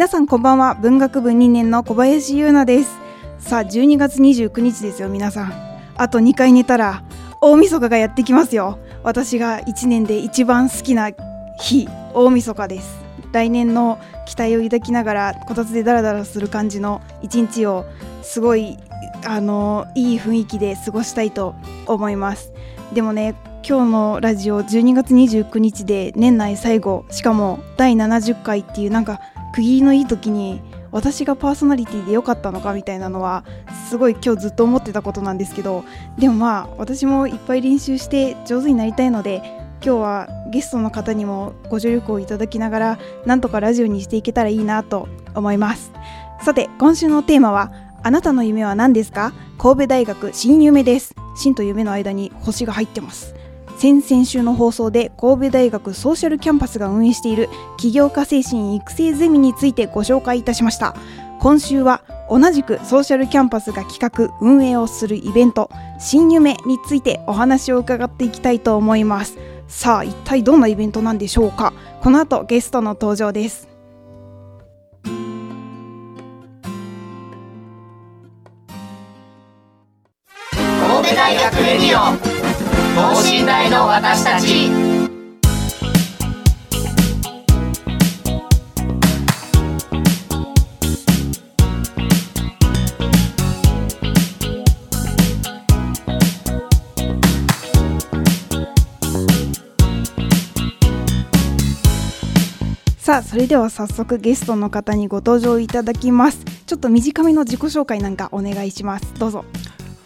皆さんこんばんは。文学部2年の小林優奈です。さあ12月29日ですよ皆さん。あと2回寝たら大晦日がやってきますよ。私が1年で一番好きな日大晦日です。来年の期待を抱きながらこたつでダラダラする感じの一日をすごいあのいい雰囲気で過ごしたいと思います。でもね今日のラジオ12月29日で年内最後しかも第70回っていうなんか区切りのいい時に私がパーソナリティで良かったのかみたいなのはすごい今日ずっと思ってたことなんですけどでもまあ私もいっぱい練習して上手になりたいので今日はゲストの方にもご助力をいただきながらなんとかラジオにしていけたらいいなと思います。さて今週のテーマはあなたの夢は何ですか？神戸大学新夢です新と夢の間に星が入ってます。先々週の放送で神戸大学ソーシャルキャンパスが運営している起業家精神育成ゼミについてご紹介いたしました。今週は同じくソーシャルキャンパスが企画運営をするイベント新夢についてお話を伺っていきたいと思います。さあ一体どんなイベントなんでしょうか？この後ゲストの登場です。神戸大学レディオ。等身大の私たち。さあそれでは早速ゲストの方にご登場いただきます。ちょっと短めの自己紹介なんかお願いします。どうぞ。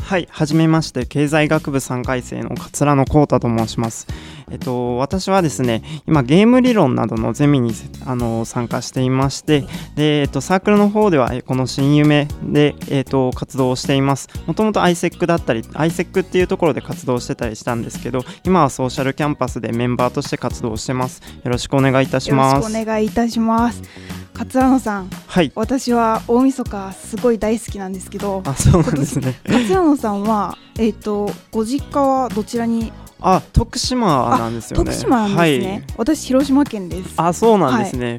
はい、はじめまして、経済学部3回生の桂野幸太と申します。えっと、私はですね、今、ゲーム理論などのゼミにあの参加していまして、で、えっと、サークルの方では、この新夢で、えっと、活動をしています。もともと ISEC だったり、ISEC っていうところで活動してたりしたんですけど、今はソーシャルキャンパスでメンバーとして活動してます。よろしくお願いいたします。よろしくお願いいたします。桂野さん、はい、私は大晦日すごい大好きなんですけどあそうなんですね。桂野さんは、えーと、ご実家はどちらに？あ徳島なんですよね。徳島なんですね、はい、私広島県です。あそうなんですね、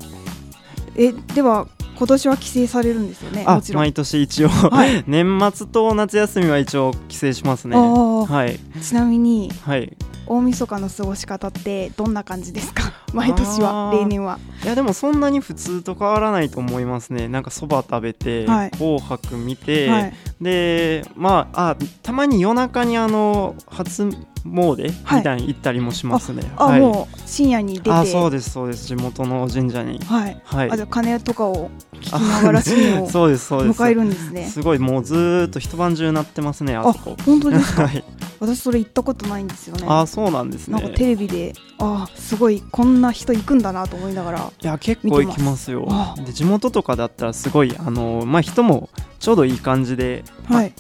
はい、えでは今年は帰省されるんですよね？あ毎年一応、はい、年末と夏休みは一応帰省しますね。はい。ちなみに、はい、大晦日の過ごし方ってどんな感じですか？毎年は例年はいやでもそんなに普通と変わらないと思いますねなんかそば食べて、はい、紅白見て、はい、でまああたまに夜中にあの初詣みたいに行ったりもしますね。あ、はい、もう深夜に出て。あ、そうですそうです地元の神社に。はい。はい。あじゃ鐘とかを聞きながら 深夜をそうですそうです迎えるんですね。すごいもうずっと一晩中なってますねあそこ。本当ですか？はい。私それ行ったことないんですよね。あ、そうなんですね。なんかテレビであすごいこんな人行くんだなと思いながら。いや結構行きますよ。で地元とかだったらすごいあのまあ人もちょうどいい感じで。はい。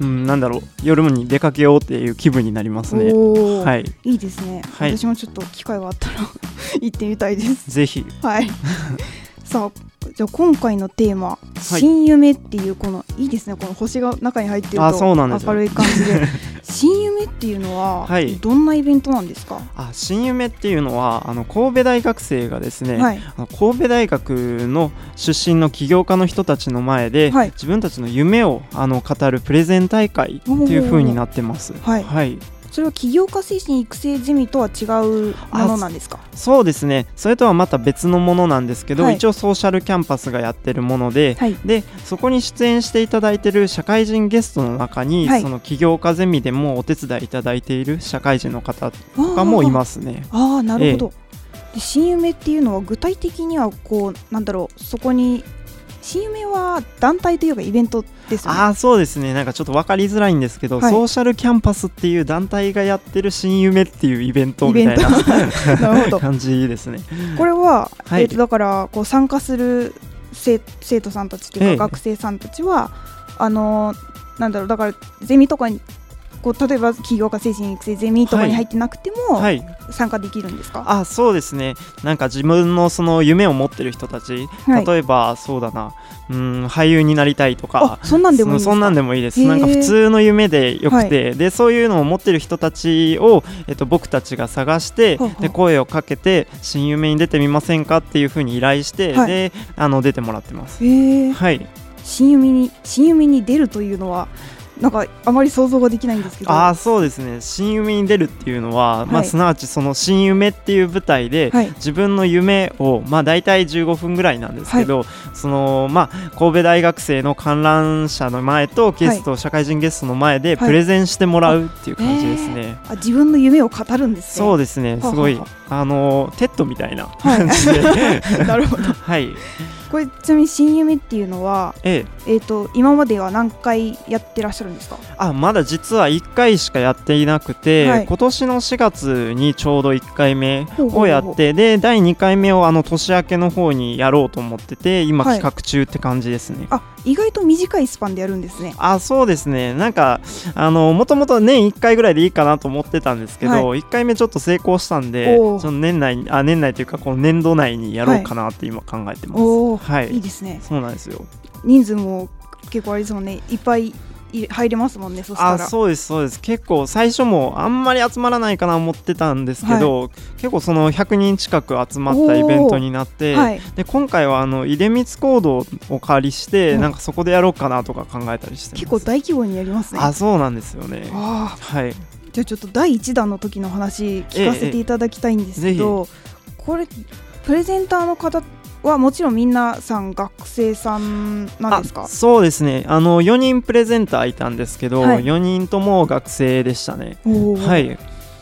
うん、なんだろう夜に出かけようっていう気分になりますね。はい、いいですね、はい、私もちょっと機会があったら 行ってみたいです。ぜひ。はい。さあじゃあ今回のテーマ「新夢」っていうこのいいですね。この星が中に入ってると明るい感じで。新夢っていうのはどんなイベントなんですか、はい、あ新夢っていうのはあの神戸大学生がですね、はい、あの神戸大学の出身の起業家の人たちの前で、はい、自分たちの夢をあの語るプレゼン大会っていう風になってます。はい、はいそれは起業家精神育成ゼミとは違うものなんですか？そうですね。それとはまた別のものなんですけど、はい、一応ソーシャルキャンパスがやってるものではい、でそこに出演していただいている社会人ゲストの中に、はい、その起業家ゼミでもお手伝いいただいている社会人の方とかもいますね。ああなるほど、ええ、新夢っていうのは具体的にはこうなんだろうそこに新夢は団体というかイベントですよね。ああそうですね。なんかちょっと分かりづらいんですけど、はい。ソーシャルキャンパスっていう団体がやってる新夢っていうイベントみたいな。感じですね。これは、はい。えー、とだからこう参加する生生徒さんたちというか、ええ。学生さんたちはあのーなんだろうだからゼミとかにこう例えば起業家精神育成ゼミとかに入ってなくても、はい。参加できるんですか、あそうですね。なんか自分のその夢を持ってる人たち、はい。例えばそうだな。うん俳優になりたいとか。あそんなんでもいいそそんなんでもいいです。なんか普通の夢でよくて、でそういうのを持ってる人たちを、えっと、僕たちが探してで声をかけて新夢に出てみませんかっていうふうに依頼して、はい。であの出てもらってます。はい。新夢に新夢に出るというのはなんかあまり想像ができないんですけど。ああそうですね。シンユメに出るっていうのは、まあ、はいすなわちそのシンユメっていう舞台で、はい。自分の夢を、まあ、大体15分ぐらいなんですけど、そのまあ、神戸大学生の観覧者の前とゲスト、社会人ゲストの前ではい。プレゼンしてもらうっていう感じですね。あ自分の夢を語るんですね。そうですね、すごいははあの TED みたいなはい。感じで、なるほど。はい、これちなみにシンユメっていうのはええ、えっ、と今までは何回やってらっしゃるんですか？あまだ実は1回しかやっていなくて、はい。今年の4月にちょうど1回目をやってで第2回目をあの年明けの方にやろうと思ってて今はい企画中って感じですね。あ意外と短いスパンでやるんですね。あそうですね。なんかあのもともと年1回ぐらいでいいかなと思ってたんですけど、は1回目ちょっと成功したんでちおー。ょっと年内にあ年内というかこの年度内にやろうかなって今考えてます。おお、はい。いいですね。そうなんですよ。人数も結構あれですもんね。いっぱいい入れますもんねそしたら。あそうですそうです。結構最初もあんまり集まらないかな思ってたんですけど、結構その100人近く集まったイベントになって、はい。で今回はあの出光コードをお借りして、うんなんかそこでやろうかなとか考えたりしてます。結構大規模にやりますね。あそうなんですよね。あはい。ーじゃあちょっと第1弾の時の話聞かせていただきたいんですけど、これプレゼンターの方はもちろん皆さん学生さんなんですか？あそうですね。あの4人プレゼンターいたんですけど、はい。4人とも学生でしたね。はい。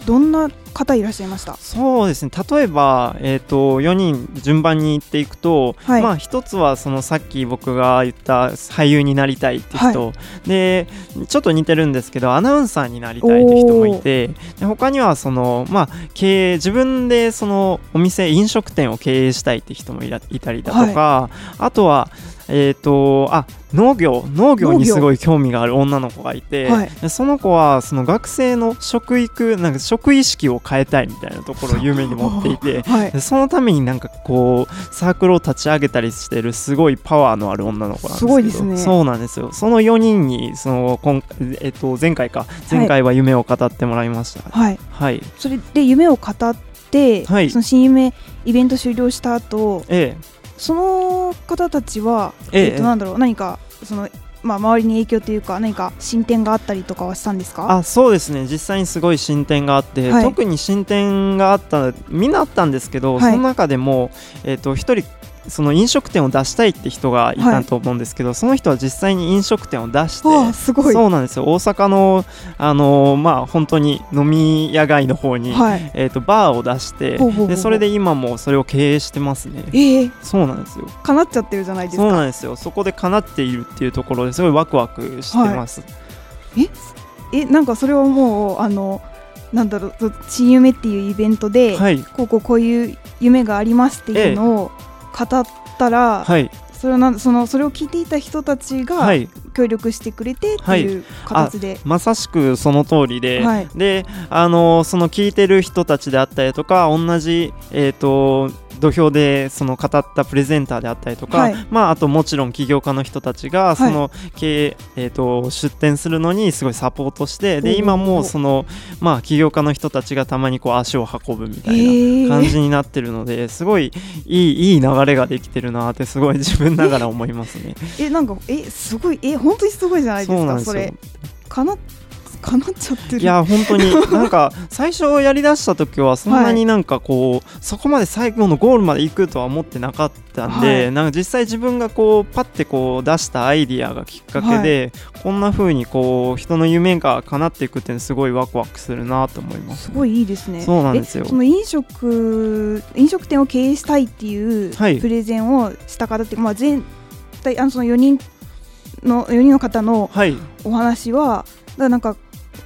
どんな方いらっしゃいました。そうですね。例えば、えー、と4人順番に言っていくと、はい。まあ、一つはそのさっき僕が言った俳優になりたいって人、でちょっと似てるんですけどアナウンサーになりたいって人もいて。で他にはその、まあ、経営自分でそのお店飲食店を経営したいって人もいたりだとか、あとはえー、とあ農業農業にすごい興味がある女の子がいて、はい。でその子はその学生の食育なんか食意識を変えたいみたいなところを夢に持っていて はい。でそのためになんかこうサークルを立ち上げたりしてるすごいパワーのある女の子なんですけどすごいですね。そうなんですよ。その4人にその今、えっと、前回か前回は夢を語ってもらいました。はい。はい、それで夢を語って、はい。その新夢イベント終了した後えその方たちは、ええ。えっとなんだろう何かその、まあ、周りに影響というか何か進展があったりとかはしたんですか？あそうですね。実際にすごい進展があって、はい。特に進展があったみんなあったんですけど、はい。その中でも、えっと一人その飲食店を出したいって人がいたと思うんですけど、その人は実際に飲食店を出してあすごい。そうなんですよ。大阪のあのーまあ本当に飲み屋街の方に、はい。えー、とバーを出してでそれで今もそれを経営してますね。えー、そうなんですよ。叶っちゃってるじゃないですか。そうなんですよ。そこで叶っているっていうところですごいワクワクしてます、えなんかそれはもうあのなんだろう新夢っていうイベントで、はい。こうこうこういう夢がありますっていうのを語ったら、はい。それはなんそのそれを聞いていた人たちがはい。協力してくれてっていう形で、まさしくその通りで、はい。であのその聞いてる人たちであったりとか同じ、えー、と土俵でその語ったプレゼンターであったりとか、はい。まあ、あともちろん起業家の人たちがその経営、えー、と出店するのにすごいサポートしてで今もその、まあ、起業家の人たちがたまにこう足を運ぶみたいな。感じになってるのですごいいいいい流れができてるなってすごい自分ながら思いますね。えなんかえすごいえ本当にすごいじゃないですかそれ。かなかなっちゃってる。いや本当に。なんか最初やりだした時は そんなになんかこう、そこまで最後のゴールまで行くとは思ってなかったんで、はい。なんか実際自分がこうパッてこう出したアイディアがきっかけで、こんな風にこう人の夢が叶っていくっていうのすごいワクワクするなと思います。すごいいいですね。そうなんですよ。えその飲食飲食店を経営したいっていうはい。プレゼンをした方って、まあ前二人あのその4人の4人の方のはい。お話はだからなんか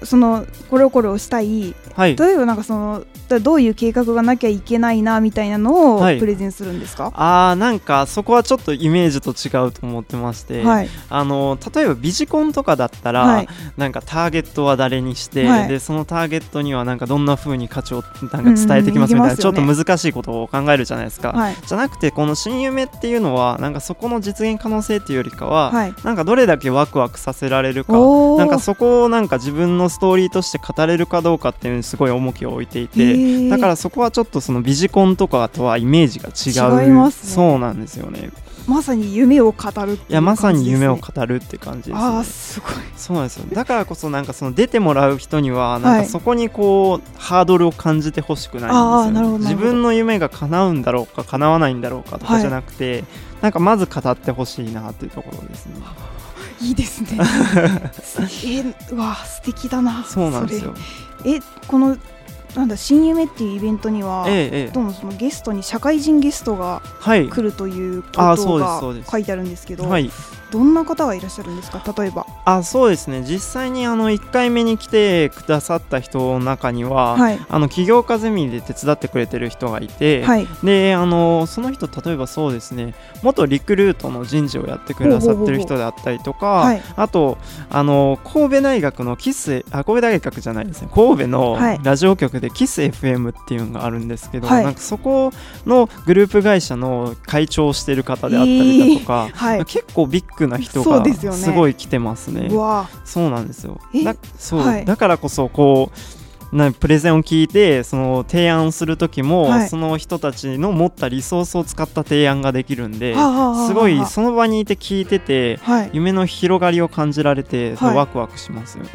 そのこれをこれをしたい。はい。例えばなんかそのどういう計画がなきゃいけないなみたいなのをはい。プレゼンするんですか、あーなんかそこはちょっとイメージと違うと思ってまして、はい。あの例えばビジコンとかだったら、はい。なんかターゲットは誰にして、はい。でそのターゲットにはなんかどんな風に価値をなんか伝えてきますみたいな、うんうんいきますちょっと難しいことを考えるじゃないですか、はい。じゃなくてこの新夢っていうのはなんかそこの実現可能性っていうよりかは、はい。なんかどれだけワクワクさせられるかなんかそこをなんか自分のストーリーとして語れるかどうかっていうのにすごい重きを置いていへてーだからそこはちょっとそのビジコンとかとはイメージが違う。違いますね。そうなんですよね。まさに夢を語るね、いやまさに夢を語るって感じです、ね、ああすごい。そうなんですよ。だからこそなんかその出てもらう人にはなんはい。かそこにこうハードルを感じてほしくないんですよ、ね、自分の夢が叶うんだろうか叶わないんだろうかとかじゃなくて、なんかまず語ってほしいなっていうところですね。いいですね。えうわ素敵だなそうなんですよ。えこのなんだ新夢っていうイベントには、ええええ。どうもそのゲストに社会人ゲストがはい。来るということが書いてあるんですけど、はいどんな方がいらっしゃるんですか？例えば。あそうですね。実際にあの1回目に来てくださった人の中には、はい。あの起業家ゼミで手伝ってくれてる人がいて、はい。であのその人例えばそうですね。元リクルートの人事をやってくださってる人であったりとかはい。あとあの神戸大学のキスあ神戸大学じゃないですね。神戸のはい。ラジオ局でキス FM っていうのがあるんですけど、はい。なんかそこのグループ会社の会長をしてる方であったりだとか、はい。結構ビッグな人がすごい来てますね。そうなんですよ。えだそう、はい。だからこそこうなプレゼンを聞いてその提案する時も、はい。その人たちの持ったリソースを使った提案ができるんで、すごいその場にいて聞いててはい。夢の広がりを感じられて、はい。ワクワクしますよね。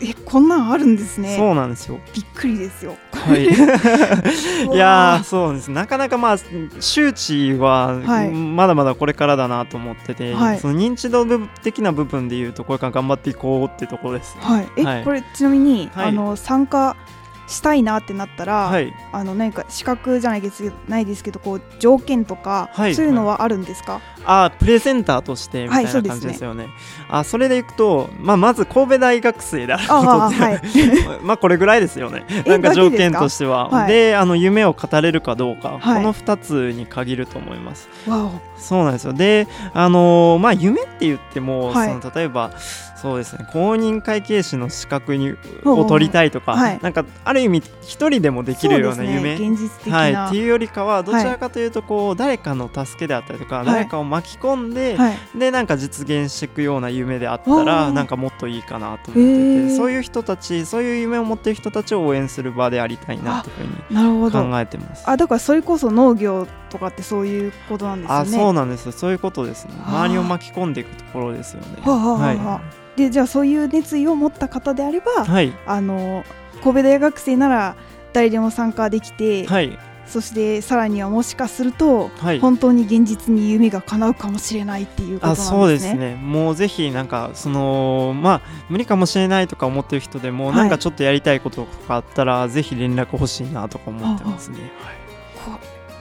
ひえこんなんあるんですね。そうなんですよ。びっくりですよ。はい。いやーそうです。なかなかまあ周知ははい。まだまだこれからだなと思ってて、はい。その認知度部的な部分でいうとこれから頑張っていこうっていうところです。ね。はい。え、はい。これちなみに、はい。あの参加したいなってなったら、はい。あの何か資格じゃないですけどないですけどこう条件とか、はいそういうのはあるんですか、あープレゼンターとしてみたいなはいそうですね感じですよね。あそれでいくと、まあ、まず神戸大学生であるあことってあはい まあこれぐらいですよね。えなんか条件としては。はいであの夢を語れるかどうか、はいこの2つに限ると思います。わおそうなんですよ。で、あのーまあ夢って言っても、はいその例えばそうですね。公認会計士の資格にを取りたいとか、はい。なんかある意味一人でもできるような夢。ね。現実的な、はい、っていうよりかはどちらかというとこう、誰かの助けであったりとか、い。誰かを巻き込んで、はい。でなんか実現していくような夢であったらなんかもっといいかなと思っててそういう人たちそういう夢を持ってる人たちを応援する場でありたいなっていうふうに考えてます。あだからそれこそ農業とかってそういうことなんですよね。あそうなんですよ。そういうことですね。周りを巻き込んでいくところですよね。はあはあはあははあでじゃあそういう熱意を持った方であれば、い、はい。あの神戸大学生なら誰でも参加できて、はい。そしてさらにはもしかすると、はい。本当に現実に夢が叶うかもしれないっていうことなんあですね。そうですね。もうぜひなんかそのまあ無理かもしれないとか思ってる人でも、はい。なんかちょっとやりたいこととかあったらぜひ連絡欲しいなとか思ってますね。こ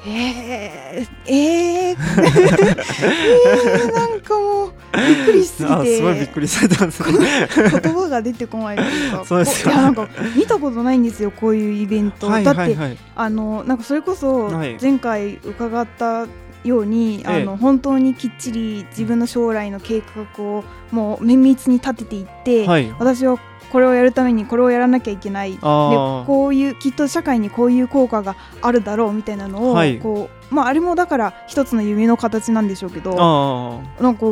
えー、えー、えー、なんかもうびっくりしすぎあてすごいびっくりされたんですね。言葉が出てこないというかそうですいやなんか見たことないんですよこういうイベント、はいだって、はい。はいあのなんかそれこそはい。前回伺ったように、あえ。えの本当にきっちり自分の将来の計画をもう綿密に立てていって、はい。私はこれをやるためにこれをやらなきゃいけない。でこういうきっと社会にこういう効果があるだろうみたいなのを、はい。こうまあ、あれもだから一つの夢の形なんでしょうけどあなんか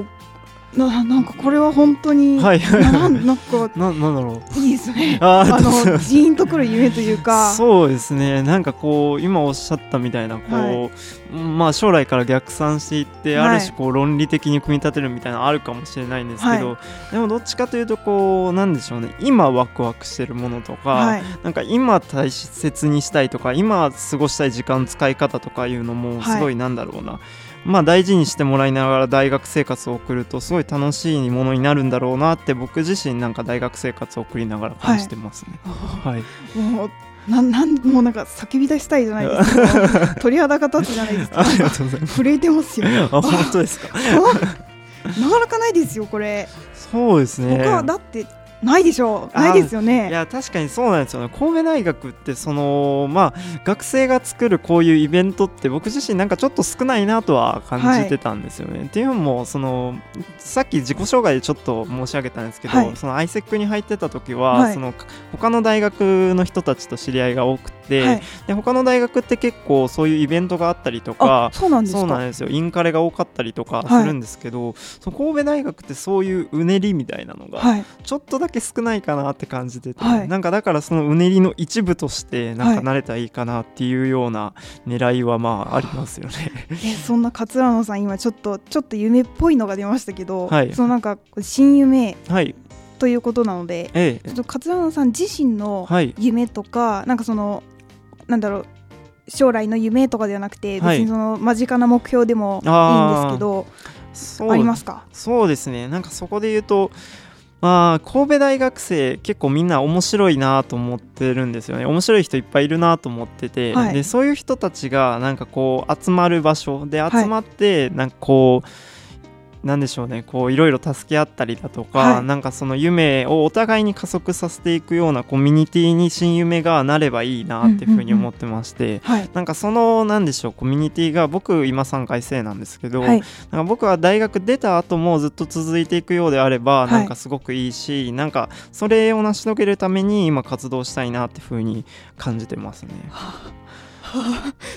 ななんかこれは本当に、あはい。ななんなんか ななんだろう。いいですね。あーあのジーンとくる夢というか。そうですね。なんかこう今おっしゃったみたいなこう、まあ将来から逆算していって、はい。ある種こう論理的に組み立てるみたいなのあるかもしれないんですけど、はでもどっちかというとこうなんでしょうね。今ワクワクしてるものとか、はい。なんか今大切にしたいとか今過ごしたい時間使い方とかいうのもすごいなんだろうな、まあ大事にしてもらいながら大学生活を送るとすごい楽しいものになるんだろうなって僕自身なんか大学生活を送りながら感じてますね。はい、もうなんなんもうなんか叫び出したいじゃないですか。鳥肌が立つじゃないですかありがとうございます。震えてますよ。あ本当ですか？なかなかないですよこれ。そうですね。他だってないでしょう。ないですよいねや確かにそうなんですよね。神戸大学ってそのまあ学生が作るこういうイベントって僕自身なんかちょっと少ないなとは感じてたんですよね、っていうのもそのさっき自己紹介でちょっと申し上げたんですけど、はい。その ISEC に入ってた時は、はい。その他の大学の人たちと知り合いが多くて、はい。で他の大学って結構そういうイベントがあったりとかあそうなんですか？そうなんですよ。インカレが多かったりとかするんですけど、その神戸大学ってそういううねりみたいなのがはい。ちょっとだけ少ないかなって感じてて、はい。なんかだからそのうねりの一部としてなんはいか慣れたらいいかなっていうような狙いはまあありますよね。えそんな桂野さん今ちょっとちょっと夢っぽいのが出ましたけど、はい。そのなんか新夢はい、ということなのでええ。ちょっと桂野さん自身のはい、夢とか、なんかそのなんだろう将来の夢とかではなくて、はい。別にその間近な目標でもいいんですけどそう。ありますか？そうですね。なんかそこで言うとまあ神戸大学生結構みんな面白いなと思ってるんですよね。面白い人いっぱいいるなと思ってて、はい。でそういう人たちがなんかこう集まる場所ではい。集まってなんかこう、なんでしょうね。こういろいろ助け合ったりだとか、はい。なんかその夢をお互いに加速させていくようなコミュニティに新夢がなればいいなっていうふうに思ってまして、はい。なんかそのなんでしょうコミュニティが僕今3回生なんですけど、はい。なんか僕は大学出た後もずっと続いていくようであれば、はい。なんかすごくいいしなんかそれを成し遂げるために今活動したいなっていうふうに感じてますね。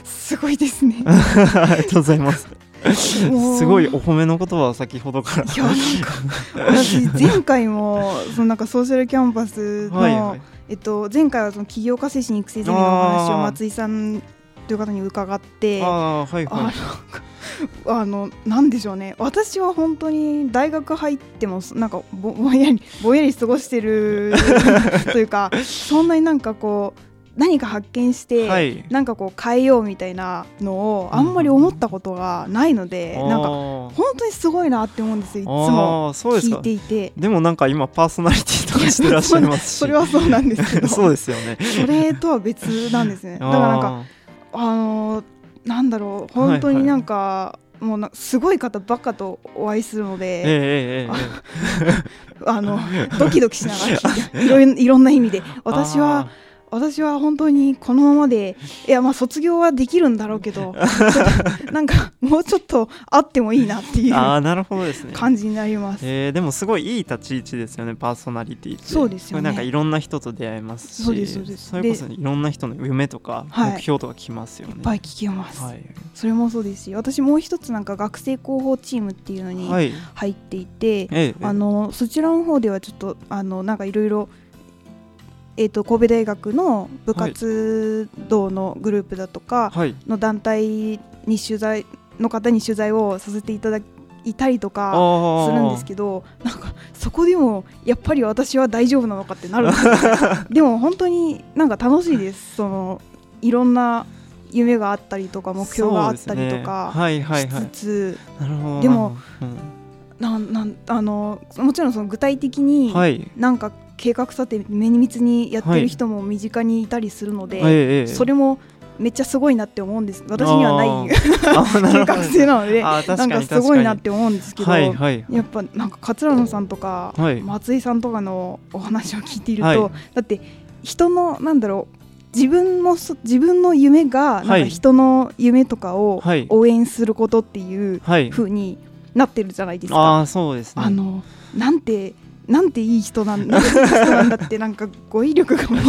すごいですね。ありがとうございます。すごいお褒めの言葉を先ほどから。いやなんか私前回もそのなんかソーシャルキャンパスの、はいはいえっと、前回はその起業家精神育成ゼミのお話を松井さんという方に伺ってああはいあはい。あの なんでしょうね私は本当に大学入ってもなんかぼぼんやりぼんやり過ごしてるというかそんなになんかこう何か発見して、はい。なんかこう変えようみたいなのをあんまり思ったことがないので、なんかあ本当にすごいなって思うんですよいつーも聞いて。いて。でもなんか今パーソナリティとかしてらっしゃいますし。それはそうなんですけど。そうですよね。それとは別なんですね。だからなんかあのーなんだろう本当になんか、もうなすごい方ばっかとお会いするのええで、あのドキドキしながら聞いろいろんな意味で。え私は私は本当にこのままでいやまあ卒業はできるんだろうけど なんかもうちょっとあってもいいなっていうあーなるほどですね。感じになります。えー、でもすごいいい立ち位置ですよねパーソナリティって。そうですよね。なんかいろんな人と出会えますしそうですそうです。れこそいろんな人の夢とかはい。目標とか聞きますよね。いっぱい聞けます、はい、それもそうですし私もう一つなんか学生広報チームっていうのにはい。入っていて、ええ。あのそちらの方ではちょっとあのなんかいろいろえー、と神戸大学の部活動のグループだとかはい。の団体に取材の方に取材をさせていただいたりとかあするんですけどなんかそこでもやっぱり私は大丈夫なのかってなるんですよ でも本当になんか楽しいです。そのいろんな夢があったりとか目標があったりとかそうですね。はいしはい。でもなるなんなんあのもちろんその具体的になんか計画立て目に密にやってる人も身近にいたりするので、ええええ。それもめっちゃすごいなって思うんです。私にはない計画性なのでなんかすごいなって思うんですけど、はいはい。やっぱなんか桂野さんとか、はい。松井さんとかのお話を聞いていると、はい。だって人のなんだろう自分もそ自分の夢がなんかはい人の夢とかをはい。応援することっていうはい。風になってるじゃないですか。ああそうですね。あのなんてなんていい人なんだってなんか語彙力がもう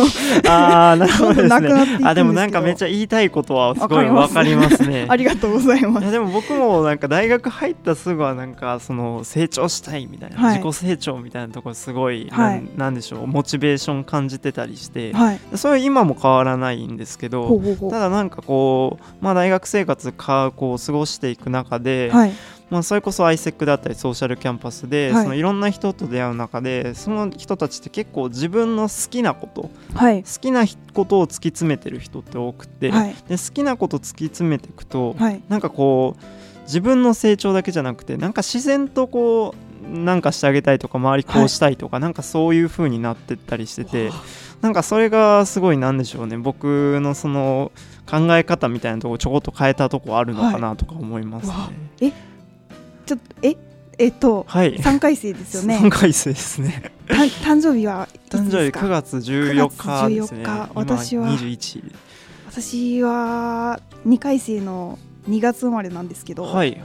ああ なるほどですね。あでもなんかめっちゃ言いたいことはすごいわかりますね。ありがとうございます。でも僕もなんか大学入ったすぐはなんかその成長したいみたいな、はい。自己成長みたいなところすごい、はい。なんでしょうモチベーション感じてたりして、はい。それは今も変わらないんですけどほうほうほう。ただなんかこう、まあ、大学生活かこう過ごしていく中で、はいまあ、それこそ ISEC だったりソーシャルキャンパスで、はい。い、そのいろんな人と出会う中でその人たちって結構自分の好きなことはい。好きなことを突き詰めてる人って多くて、はい。で好きなこと突き詰めていくと、はい。なんかこう自分の成長だけじゃなくてなんか自然とこうなんかしてあげたいとか周りこうしたいとか、なんかそういう風になってったりしててなんかそれがすごいなんでしょうね。僕のその考え方みたいなところちょこっと変えたとこあるのかなとか思いますね。わちょっとええっとはい、3回生ですよね3回生ですね。た誕生日は誕生日ですか？9月14日ですね。9月14日今私は21私は2回生の2月生まれなんですけど、はい。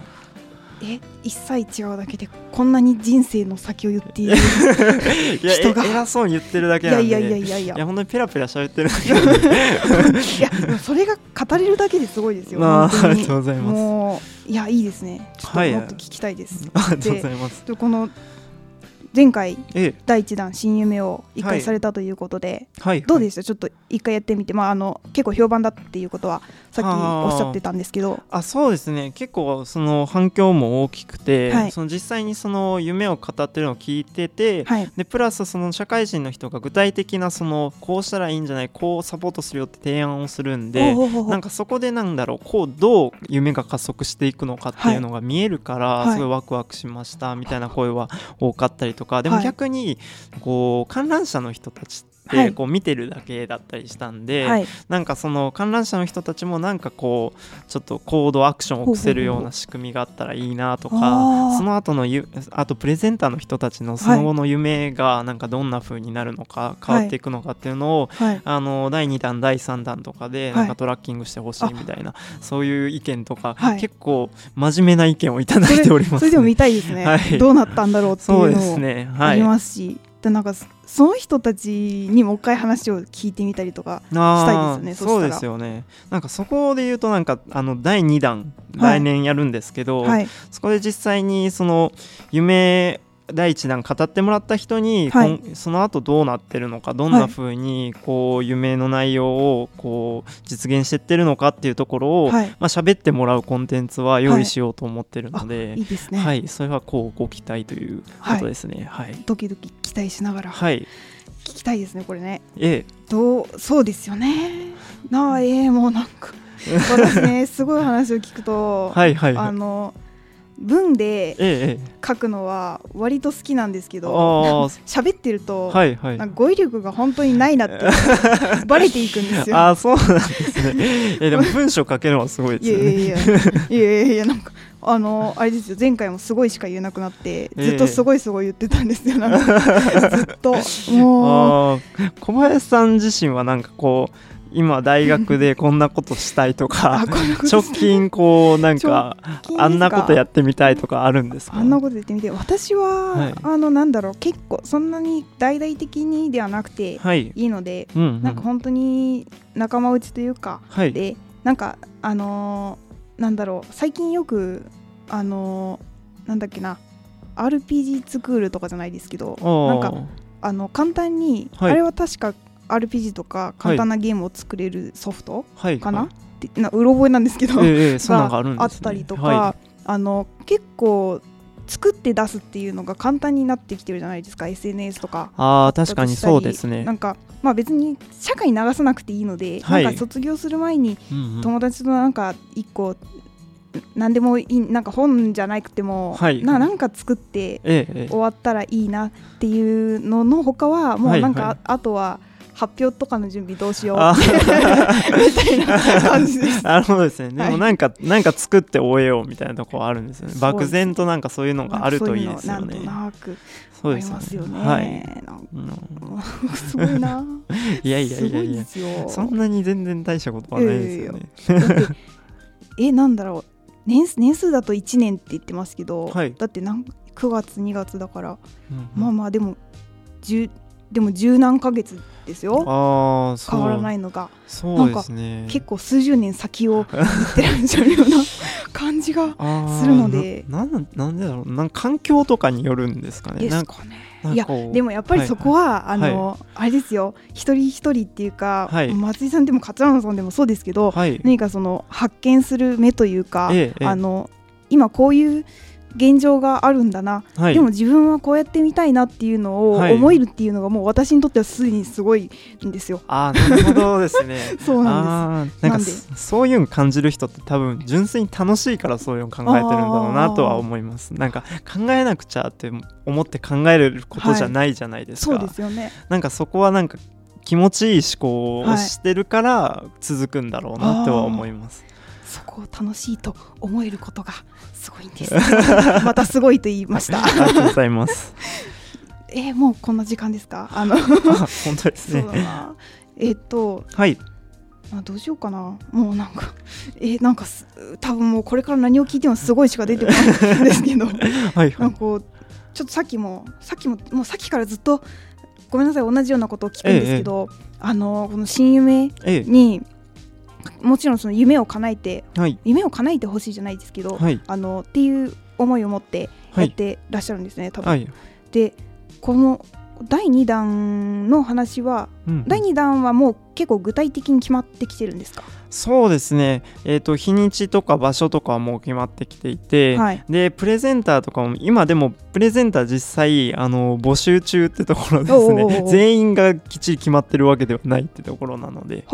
え1歳違うだけでこんなに人生の先を言っている 人が？え偉そうに言ってるだけなんで。やいやいやいやいや。いや本当にペラペラ喋ってるだけ。いやそれが語れるだけですごいですよまあありがとうございます。もういやいいですね。ちょっとはい。もっと聞きたいです、ありがとうございます。でこの前回ええ。第1弾新夢を1はい回されたということで、はい。どうでした？ちょっと1回やってみて、まあ、あの結構評判だっていうことはさっきおっしゃってたんですけど。あそうですね。結構その反響も大きくて、はい。その実際にその夢を語ってるのを聞いてて、はい。でプラスその社会人の人が具体的なそのこうしたらいいんじゃないこうサポートするよって提案をするんでなんかそこでなんだろうこうどう夢が加速していくのかっていうのが見えるから、はい。すごいワクワクしましたみたいな声は多かったりとかでもはい。逆にこう観覧車の人たちっはい。てこう見てるだけだったりしたんで、はい。なんかその観覧車の人たちもなんかこうちょっと行動アクションを起こせるような仕組みがあったらいいなとかその後のゆあとプレゼンターの人たちのその後の夢がなんかどんな風になるのか変わっていくのかっていうのを、はい。あの第2弾第3弾とかではい。なんかトラッキングしてほしいみたいな、そういう意見とか、はい。結構真面目な意見をいただいております、ね、それでも見たいですね、はい。どうなったんだろうっていそうのもありはい。ますし、でなんかそその人たちにもう一回話を聞いてみたりとかしたいですよねそうですよね。なんかそこで言うとなんかあの第2弾はい。来年やるんですけど、はい。そこで実際にその夢第一弾語ってもらった人に、はい。その後どうなってるのかどんな風にこう夢の内容をこう実現してってるのかっていうところを、はい。まあ喋ってもらうコンテンツは用意しようと思ってるのい。で、いですね、はい、それはこうご期待ということですね。はい、ドキドキ期待しながら。はい、聞きたいですねこれね。えどうそうですよね。なあええもうなんか 私ね。すごい話を聞くと、え、はいはいはい。あの文でええええ、書くのは割と好きなんですけどあ 喋ってると、あ、はいはい。語彙力が本当にないなって バレていくんですよ。ああそうなんですね。えでも文章書けるのはすごいですよね。いやいやいや。いやいやなんかあのあれですよ。前回もすごいしか言えなくなってずっとすごいすごい言ってたんですよ、なんか ずっと。もう。小林さん自身はなんかこう今大学でこんなことしたいとか 直近こうなんかあんなことやってみたいとかあるんですか？あんなこと言ってみて私は、はい。あのなんだろう結構そんなに大々的にではなくてはい、いいので、うんうん、なんか本当に仲間内というかはい。でなんかあのーなんだろう最近よくあのーなんだっけな RPG スクールとかじゃないですけどなんかあの簡単に、はい。あれは確か RPG とか簡単なゲームを作れるソフトはい。かな、はい。ってなうろ覚えなんですけど、え があったりとか、はあの結構作って出すっていうのが簡単になってきてるじゃないですか SNS とか。ああ確かにそうですね。なんかまあ別に社会に流さなくていいので、はい。なんか卒業する前に友達となんか一個何でもいいなんか本じゃなくても、はい。ななんか作って終わったらいいなっていうのの他はもうなんか、あとは発表とかの準備どうしようあ みたいな感じです。なるほどですね。ではいもなんか、なんか作って終えようみたいなところあるんですよね。漠然となんかそういうのがあるといいですよね。のなんとなくありそうですよね。はい。すごいな。いやいやいやいや。そんなに全然大したことはないですよね。えなんだろう年数年数だと1年って言ってますけど、はいだってなん9月2月だから、うんまあまあでも10でも十何ヶ月ですよ。変わらないのが。そうですね。結構数十年先を言ってらっしゃるような感じが するので。ななんなんでだろう。なんか環境とかによるんですかね。でなんかすかね。いやでもやっぱりそこは、はい。あの、あれですよ。一人一人っていうか、はい。松井さんでも勝山さんでもそうですけど、はい。何かその発見する目というか、ええええ。あの今こういう現状があるんだな、はい。でも自分はこうやってみたいなっていうのをはい。思えるっていうのがもう私にとってはすでにすごいんですよ。あーなるほどですね。そうなんです。なんかそそういうの感じる人って多分純粋に楽しいからそういうの考えてるんだろうなとは思います。なんか考えなくちゃって思って考えることじゃないじゃないですか、そうですよね。なんかそこはなんか気持ちいい思考をはい。してるから続くんだろうなとは思います、そこを楽しいと思えることがすごいんです。またすごいと言いました。ありがとうございます えー、もうこんな時間ですか？あの、あ本当ですね。えっと、はいあどうしようかな。もうなんか、えーなんかす多分もうこれから何を聞いてもすごいしか出てこないんですけど、はいはいなんかこうちょっとさっきもさっきももうさっきからずっとごめんなさい同じようなことを聞くんですけど、あのこの新夢えにもちろんその夢を叶えてえはい。夢を叶えてほしいじゃないですけど、はい。あのっていう思いを持ってはい。やってらっしゃるんですね、多分。はい、でこの第2弾の話はうん第2弾はもう結構具体的に決まってきてるんですか、そうですね。えっ、と日にちとか場所とかはもう決まってきていて、はい。でプレゼンターとかも今でもプレゼンター実際あの募集中ってところですね。う全員がきっちり決まってるわけではないってところなので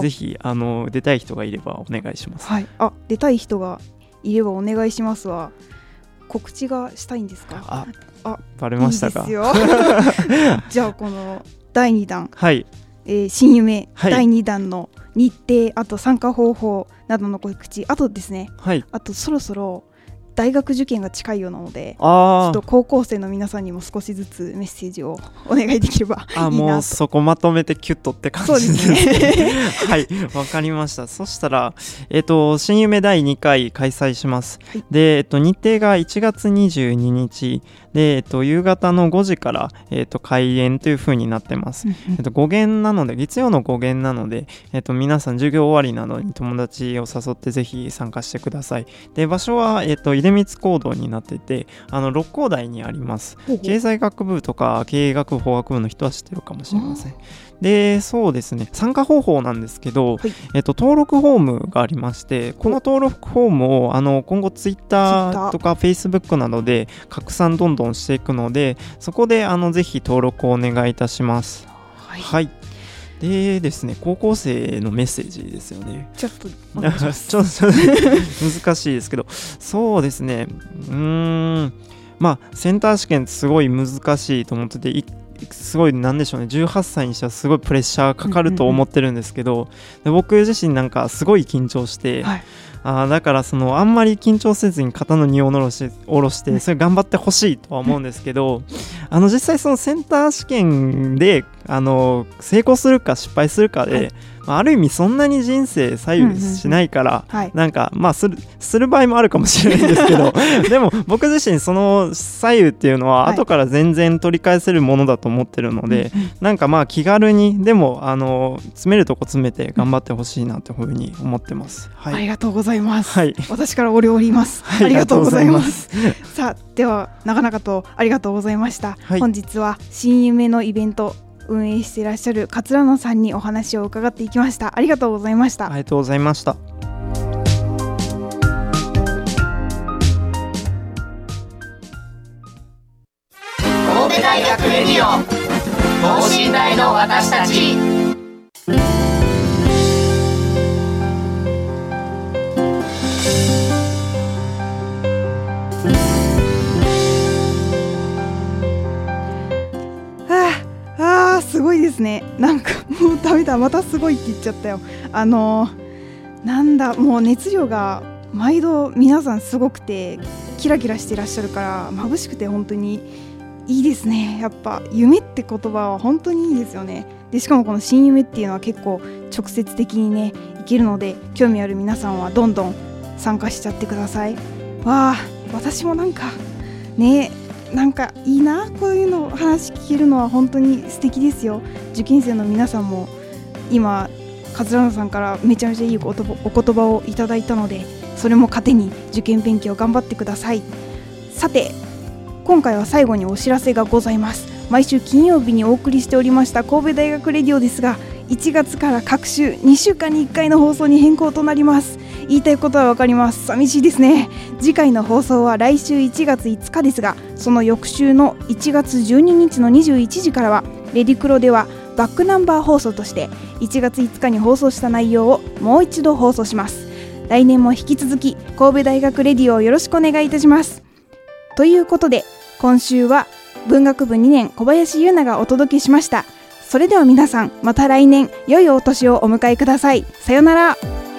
ぜひあの出たい人がいればお願いします。はい、あ出たい人がいればお願いしますは告知がしたいんですか？ああバレましたか？じゃあこの第2弾、はい。えー新夢、はい。第2弾の日程あと参加方法などの告知あとですねはい。あとそろそろ大学受験が近いようなのでちょあっと高校生の皆さんにも少しずつメッセージをお願いできればいいああもうそこまとめてキュッとって感じでですすね。ね はい。わかりました。そしたらえっ、と新夢第2回開催します、はい。でえっ、と日程が1月22日でえっ、と夕方の5時からえっ、と開演という風になってます。うんえっと、語源なので月曜の語源なので、えっと、皆さん授業終わりなどに友達を誘ってぜひ参加してください。で場所は、えっと、出光講堂になっていてあの六甲台にあります。経済学部とか経営学部法学部の人は知ってるかもしれませんでそうですね。参加方法なんですけど、はい。えっと、登録フォームがありましてこの登録フォームをあの今後ツイッターとかフェイスブックなどで拡散どんどんしていくのでそこであのぜひ登録をお願いいたします。はい。はい。でですね、高校生のメッセージですよね。ちょっと ちょっと難しいですけど、そうですね、うーん、まあ、センター試験すごい難しいと思ってて、いすごいなんでしょうね。18歳にしてはすごいプレッシャーかかると思ってるんですけど、で僕自身なんかすごい緊張して、はい。あーだからそのあんまり緊張せずに肩の荷を下ろし下ろしてそれ頑張ってほしいとは思うんですけどあの実際そのセンター試験であの成功するか失敗するかで、はいまあ、ある意味そんなに人生左右しないから、はいなんかまあするする場合もあるかもしれないんですけど でも僕自身その左右っていうのははい後から全然取り返せるものだと思ってるので、うんうんなんかまあ気軽にでもあの詰めるとこ詰めて頑張ってほしいなというふうに思ってます。はい、ありがとうございます。はい私からお礼を言います。はいありがとうございます。さあ、では長々とありがとうございました。はい本日は新夢のイベント運営していらっしゃる桂野さんにお話を伺っていきました。ありがとうございました。ありがとうございました。神戸大学レディオ等身大の私たちですね。なんか もうダメだまたすごいって言っちゃったよ。あのなんだもう熱量が毎度皆さんすごくてキラキラしてらっしゃるから眩しくて本当にいいですね。やっぱ夢って言葉は本当にいいですよね。でしかもこの新夢っていうのは結構直接的にねいけるので興味ある皆さんはどんどん参加しちゃってください。わあ私もなんかねなんかいいなこういうの話聞けるのは本当に素敵ですよ。受験生の皆さんも今桂野さんからめちゃめちゃいいお言葉をいただいたのでそれも糧に受験勉強頑張ってください。さて今回は最後にお知らせがございます。毎週金曜日にお送りしておりました神戸大学レディオですが1月から各週2週間に1回の放送に変更となります。言いたいことはわかります。寂しいですね。次回の放送は来週1月5日ですがその翌週の1月12日の21時からはレディクロではバックナンバー放送として1月5日に放送した内容をもう一度放送します。来年も引き続き神戸大学レディオをよろしくお願いいたします。ということで今週は文学部2年小林優奈がお届けしました。それでは皆さんまた来年良いお年をお迎えください。さようなら。